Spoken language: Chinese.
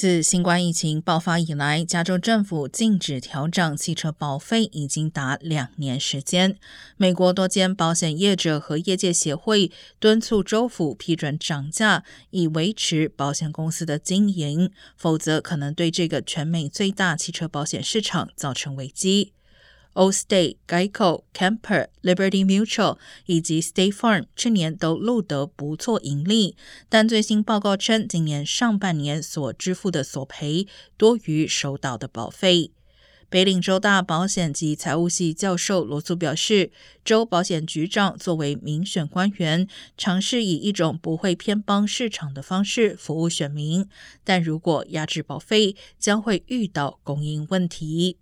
自新冠疫情爆发以来，加州政府禁止调整汽车保费已经达两年时间。美国多间保险业者和业界协会敦促州府批准涨价，以维持保险公司的经营，否则可能对这个全美最大汽车保险市场造成危机。Allstate、Geico、Camper、Liberty Mutual 以及 State Farm 去年都录得不错盈利，但最新报告称，今年上半年所支付的索赔多于收到的保费。北领州大保险及财务系教授罗素表示，州保险局长作为民选官员，尝试以一种不会偏帮市场的方式服务选民，但如果压制保费，将会遇到供应问题。